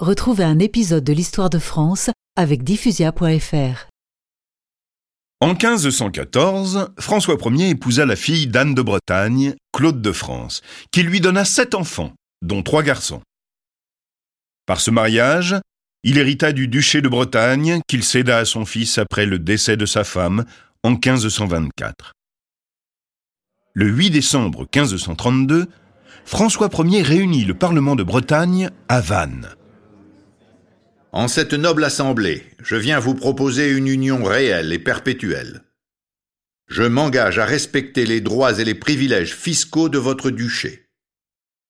Retrouvez un épisode de l'histoire de France avec diffusia.fr. En 1514, François Ier épousa la fille d'Anne de Bretagne, Claude de France, qui lui donna sept enfants, dont trois garçons. Par ce mariage, il hérita du duché de Bretagne qu'il céda à son fils après le décès de sa femme en 1524. Le 8 décembre 1532, François Ier réunit le Parlement de Bretagne à Vannes. En cette noble assemblée, je viens vous proposer une union réelle et perpétuelle. Je m'engage à respecter les droits et les privilèges fiscaux de votre duché.